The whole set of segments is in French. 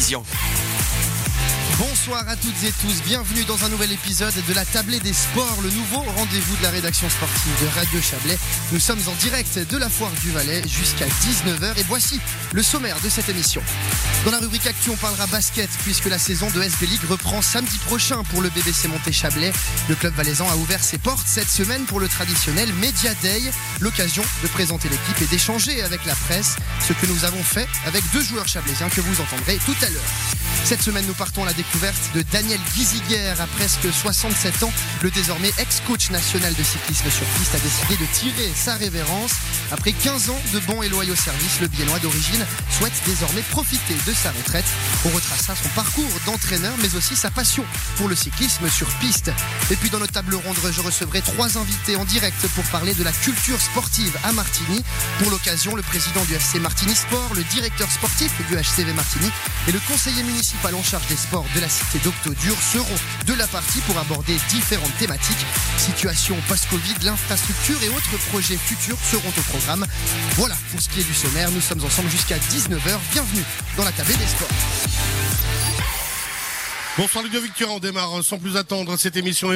télévision. Bonsoir à toutes et tous, bienvenue dans un nouvel épisode de la Tablée des Sports, le nouveau rendez-vous de la rédaction sportive de Radio Chablais. Nous sommes en direct de la Foire du Valais jusqu'à 19h et voici le sommaire de cette émission. Dans la rubrique Actu, on parlera basket puisque la saison de SB League reprend samedi prochain pour le BBC Monté Chablais. Le club valaisan a ouvert ses portes cette semaine pour le traditionnel Media Day, l'occasion de présenter l'équipe et d'échanger avec la presse, ce que nous avons fait avec deux joueurs chablaisiens que vous entendrez tout à l'heure. Cette semaine, nous partons à la découverte de Daniel Giziger. À presque 67 ans, le désormais ex-coach national de cyclisme sur piste a décidé de tirer sa révérence. Après 15 ans de bons et loyaux services, le Biennois d'origine souhaite désormais profiter de sa retraite. On retracera son parcours d'entraîneur, mais aussi sa passion pour le cyclisme sur piste. Et puis dans notre table ronde, je recevrai trois invités en direct pour parler de la culture sportive à Martigny. Pour l'occasion, le président du FC Martigny Sport, le directeur sportif du HCV Martigny et le conseiller municipal en charge des sports de la cité d'Octodur seront de la partie pour aborder différentes thématiques. Situation post-Covid, l'infrastructure et autres projets futurs seront au programme. Voilà pour ce qui est du sommaire. Nous sommes ensemble jusqu'à 19h. Bienvenue dans la table des sports. Bonsoir Ludo Victor, on démarre sans plus attendre cette émission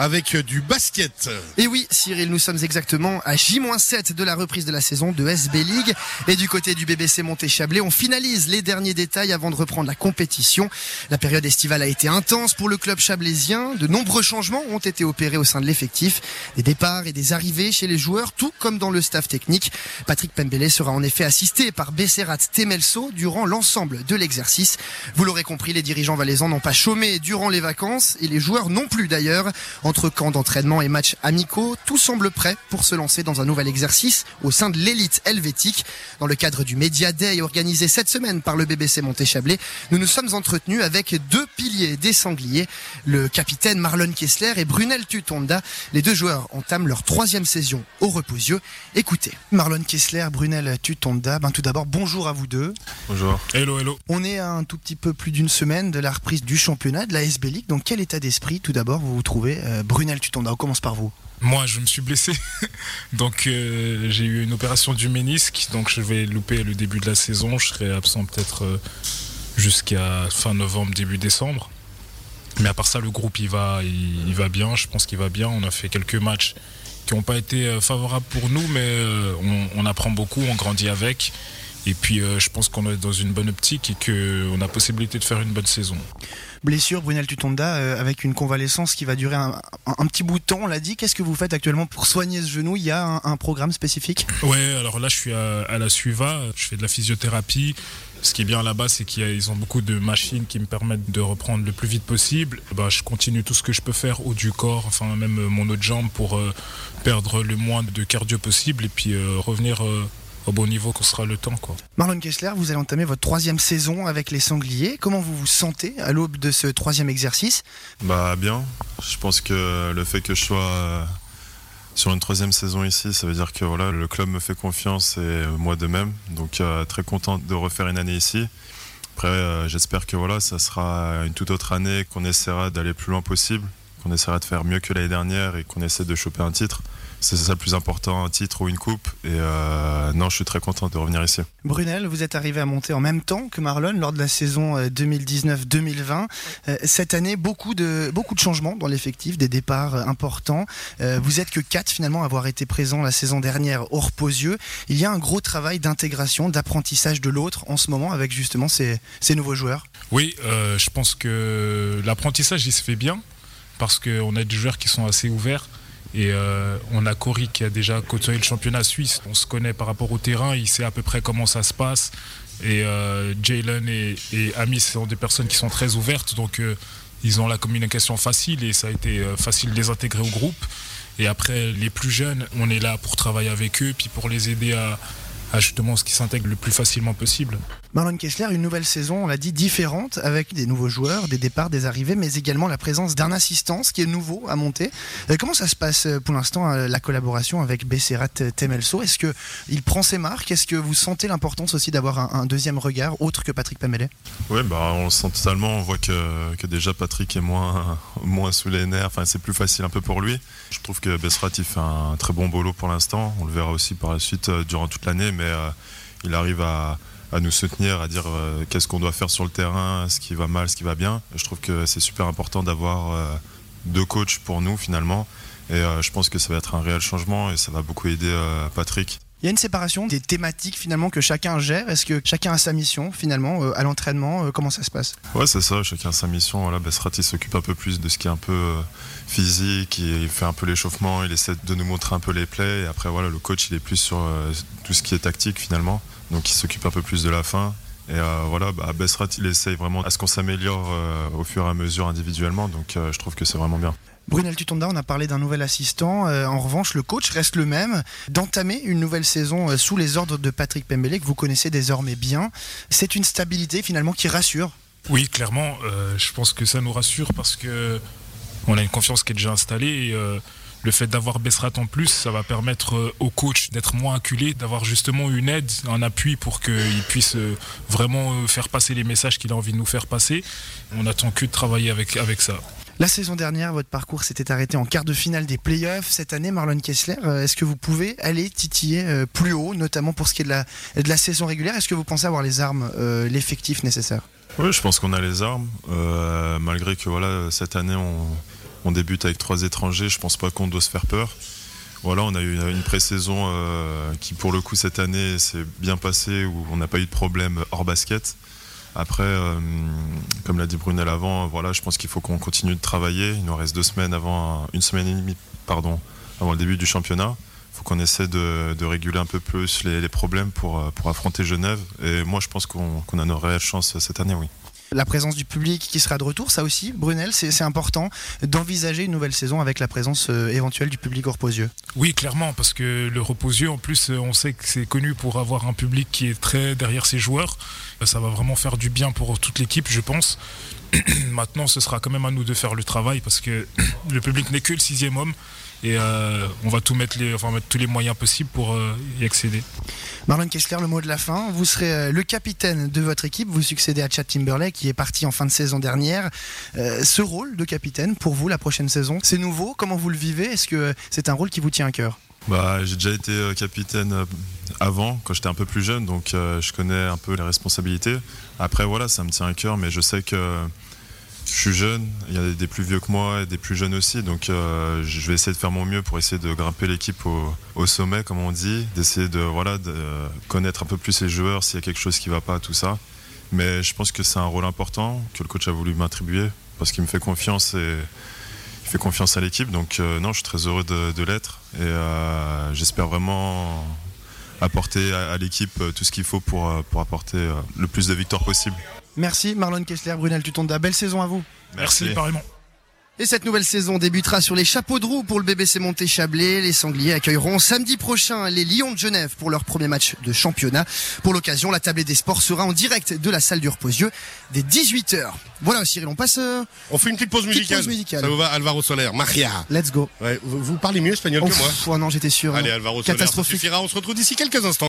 avec du basket. Et oui Cyril, nous sommes exactement à J-7 de la reprise de la saison de SB League. Et du côté du BBC Monté-Chablais, on finalise les derniers détails avant de reprendre la compétition. La période estivale a été intense pour le club chablaisien. De nombreux changements ont été opérés au sein de l'effectif. Des départs et des arrivées chez les joueurs, tout comme dans le staff technique. Patrick Pembele sera en effet assisté par Besserat Temelso durant l'ensemble de l'exercice. Vous l'aurez compris, les dirigeants valaisans n'ont pas chômé durant les vacances et les joueurs non plus d'ailleurs. Entre camps d'entraînement et matchs amicaux, tout semble prêt pour se lancer dans un nouvel exercice au sein de l'élite helvétique. Dans le cadre du Media Day organisé cette semaine par le BBC Monté-Chablais, nous nous sommes entretenus avec deux piliers des sangliers, le capitaine Marlon Kessler et Brunel Tutonda. Les deux joueurs entament leur troisième saison au Reposieux. Écoutez, Marlon Kessler, Brunel Tutonda, ben tout d'abord bonjour à vous deux. Bonjour. Hello, hello. On est à un tout petit peu plus d'une semaine de la reprise du championnat de la SB League. Donc quel état d'esprit tout d'abord vous vous trouvez euh, Brunel Tutonda, on commence par vous. Moi, je me suis blessé. donc, euh, j'ai eu une opération du ménisque. Donc, je vais louper le début de la saison. Je serai absent peut-être euh, jusqu'à fin novembre, début décembre. Mais à part ça, le groupe, il va, il, va bien. Je pense qu'il va bien. On a fait quelques matchs qui n'ont pas été euh, favorables pour nous, mais on, apprend beaucoup, on grandit avec. Et puis, euh, je pense qu'on est dans une bonne optique et qu'on a possibilité de faire une bonne saison blessure, Brunel Tutonda, euh, avec une convalescence qui va durer un, un, un petit bout de temps, on l'a dit. Qu'est-ce que vous faites actuellement pour soigner ce genou? Il y a un, un, programme spécifique? Ouais, alors là, je suis à, à, la Suiva, je fais de la physiothérapie. Ce qui est bien là-bas, c'est qu'ils ont beaucoup de machines qui me permettent de reprendre le plus vite possible. Bah, je continue tout ce que je peux faire haut du corps, enfin même mon autre jambe pour euh, perdre le moins de cardio possible et puis euh, revenir au bon niveau qu'on sera le temps. Quoi. Marlon Kessler, vous allez entamer votre troisième saison avec les Sangliers. Comment vous vous sentez à l'aube de ce troisième exercice? Bah bien. Je pense que le fait que je sois sur une troisième saison ici, ça veut dire que voilà, le club me fait confiance et moi de même. Donc euh, très content de refaire une année ici. Après, euh, j'espère que voilà, ça sera une toute autre année, qu'on essaiera d'aller plus loin possible, qu'on essaiera de faire mieux que l'année dernière et qu'on essaie de choper un titre c'est ça le plus important, un titre ou une coupe. Et euh, non, je suis très content de revenir ici. Brunel, vous êtes arrivé à monter en même temps que Marlon lors de la saison 2019-2020. Euh, cette année, beaucoup de, beaucoup de changements dans l'effectif, des départs importants. Euh, vous êtes que quatre finalement à avoir été présents la saison dernière au Reposieux. Il y a un gros travail d'intégration, d'apprentissage de l'autre en ce moment avec justement ces, ces nouveaux joueurs. Oui, euh, je pense que l'apprentissage il se fait bien parce qu'on a des joueurs qui sont assez ouverts. Et euh, on a Cory qui a déjà côtoyé le championnat suisse. On se connaît par rapport au terrain, il sait à peu près comment ça se passe. Et euh, Jalen et, et Ami sont des personnes qui sont très ouvertes, donc euh, ils ont la communication facile et ça a été facile de les intégrer au groupe. Et après, les plus jeunes, on est là pour travailler avec eux, puis pour les aider à, à justement ce qui s'intègre le plus facilement possible. Marlon Kessler, une nouvelle saison, on l'a dit, différente, avec des nouveaux joueurs, des départs, des arrivées, mais également la présence d'un assistant, ce qui est nouveau à monter. Euh, comment ça se passe pour l'instant, euh, la collaboration avec Besserat Temelso? Est-ce qu'il prend ses marques? Est-ce que vous sentez l'importance aussi d'avoir un, un, deuxième regard, autre que Patrick Pamele Oui, bah, on le sent totalement. On voit que, que déjà Patrick est moins, moins sous les nerfs. Enfin, c'est plus facile un peu pour lui. Je trouve que Besserat, il fait un très bon boulot pour l'instant. On le verra aussi par la suite, euh, durant toute l'année, mais euh, il arrive à à nous soutenir, à dire qu'est-ce qu'on doit faire sur le terrain, ce qui va mal, ce qui va bien. Je trouve que c'est super important d'avoir deux coachs pour nous finalement. Et je pense que ça va être un réel changement et ça va beaucoup aider Patrick. Il y a une séparation des thématiques finalement que chacun gère. Est-ce que chacun a sa mission finalement euh, à l'entraînement euh, Comment ça se passe? Ouais, c'est ça. Chacun a sa mission. Voilà, Besrat s'occupe un peu plus de ce qui est un peu euh, physique. Il fait un peu l'échauffement. Il essaie de nous montrer un peu les plays. Et après, voilà, le coach il est plus sur tout ce qui est tactique finalement. Donc il s'occupe un peu plus de la fin. Et voilà, bah, Besrat, il essaye vraiment à ce qu'on s'améliore au fur et à mesure individuellement. Donc je trouve que c'est vraiment bien. Brunel Tutonda, on a parlé d'un nouvel assistant. Euh, en revanche, le coach reste le même. D'entamer une nouvelle saison euh, sous les ordres de Patrick Pembele, que vous connaissez désormais bien, c'est une stabilité finalement qui rassure. Oui, clairement, euh, je pense que ça nous rassure parce que on a une confiance qui est déjà installée. Et, le fait d'avoir Bessrat en plus, ça va permettre au coach d'être moins acculé, d'avoir justement une aide, un appui pour qu'il puisse vraiment faire passer les messages qu'il a envie de nous faire passer. On n'attend que de travailler avec, avec ça. La saison dernière, votre parcours s'était arrêté en quart de finale des playoffs. Cette année, Marlon Kessler, euh, est-ce que vous pouvez aller titiller euh, plus haut, notamment pour ce qui est de la, de la saison régulière? Est-ce que vous pensez avoir les armes, euh, l'effectif nécessaire? Oui, je pense qu'on a les armes. malgré que voilà, cette année, on, débute avec trois étrangers, je pense pas qu'on doit se faire peur. Voilà, on a eu une pré-saison qui, pour le coup, cette année, s'est bien passée, où on n'a pas eu de problème hors basket. Après, euh, comme l'a dit Brunel avant, voilà, je pense qu'il faut qu'on continue de travailler. Il nous reste deux semaines avant, une semaine et demie, pardon, avant le début du championnat. Il faut qu'on essaie de, réguler un peu plus les, problèmes pour, euh, pour affronter Genève. Et moi, je pense qu'on a une réelle chance cette année, oui. La présence du public qui sera de retour, ça aussi, Brunel, c'est important d'envisager une nouvelle saison avec la présence euh, éventuelle du public au Reposieux. Oui, clairement, parce que le Reposieux, en plus, on sait que c'est connu pour avoir un public qui est très derrière ses joueurs. Ça va vraiment faire du bien pour toute l'équipe, je pense. Maintenant, ce sera quand même à nous de faire le travail parce que le public n'est que le sixième homme et euh, on va tout mettre, les, enfin, mettre tous les moyens possibles pour euh, y accéder. Marlon Kessler, le mot de la fin. Vous serez euh, le capitaine de votre équipe. Vous succédez à Chad Timberlake qui est parti en fin de saison dernière. ce rôle de capitaine pour vous la prochaine saison, c'est nouveau? Comment vous le vivez? Est-ce que c'est un rôle qui vous tient à cœur? Bah, J'ai déjà été capitaine avant, quand j'étais un peu plus jeune, donc euh, je connais un peu les responsabilités. Après, voilà, ça me tient à cœur, mais je sais que je suis jeune, il y a des plus vieux que moi et des plus jeunes aussi, donc je vais essayer de faire mon mieux pour essayer de grimper l'équipe au, sommet, comme on dit, d'essayer de, voilà, de connaître un peu plus les joueurs, s'il y a quelque chose qui ne va pas, tout ça. Mais je pense que c'est un rôle important que le coach a voulu m'attribuer, parce qu'il me fait confiance et il fait confiance à l'équipe. Donc euh, non, je suis très heureux de, l'être et euh, j'espère vraiment apporter à, l'équipe euh, tout ce qu'il faut pour, pour apporter le plus de victoires possible. Merci Marlon Kessler, Brunel Tutonda. Belle saison à vous. Merci, Merci pareillement. Et cette nouvelle saison débutera sur les chapeaux de roue pour le BBC Monté Chablais. Les Sangliers accueilleront samedi prochain les Lions de Genève pour leur premier match de championnat. Pour l'occasion, la tablée des sports sera en direct de la salle du Reposieux dès 18h. Voilà Cyril, on passe. Euh, on fait une petite pause musicale. Ça vous va, Alvaro Soler, Maria. Let's go. vous, parlez mieux espagnol que moi. Oh non, j'étais sûr. Allez, Alvaro Soler, ça suffira. On se retrouve d'ici quelques instants.